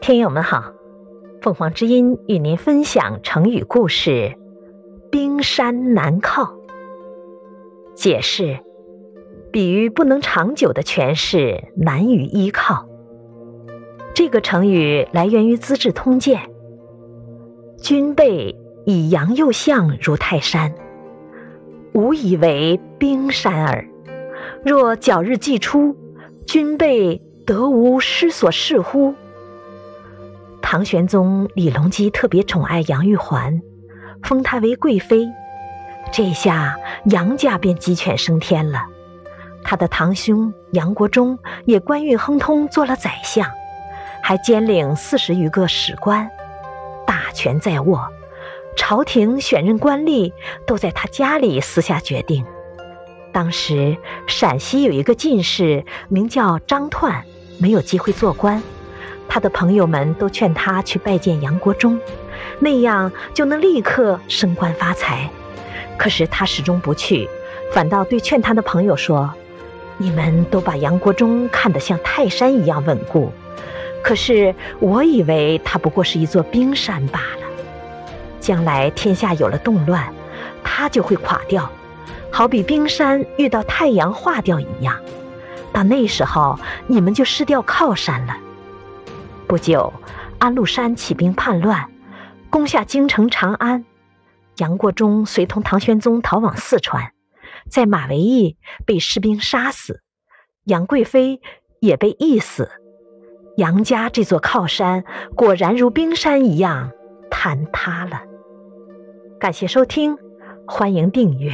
听友们好，凤凰之音与您分享成语故事“冰山难靠”。解释：比喻不能长久的权势难于依靠。这个成语来源于《资治通鉴》：“君辈以阳右相如泰山，吾以为冰山耳。若皎日既出，君辈得无失所视乎？”唐玄宗李隆基特别宠爱杨玉环，封她为贵妃。这下杨家便鸡犬升天了。他的堂兄杨国忠也官运亨通，做了宰相，还兼领四十余个史官，大权在握。朝廷选任官吏都在他家里私下决定。当时陕西有一个进士名叫张彖，没有机会做官。他的朋友们都劝他去拜见杨国忠，那样就能立刻升官发财。可是他始终不去，反倒对劝他的朋友说：“你们都把杨国忠看得像泰山一样稳固，可是我以为他不过是一座冰山罢了。将来天下有了动乱，他就会垮掉，好比冰山遇到太阳化掉一样。到那时候，你们就失掉靠山了。”不久，安禄山起兵叛乱，攻下京城长安。杨国忠随同唐玄宗逃往四川，在马嵬驿被士兵杀死，杨贵妃也被缢死。杨家这座靠山果然如冰山一样坍塌了。感谢收听，欢迎订阅。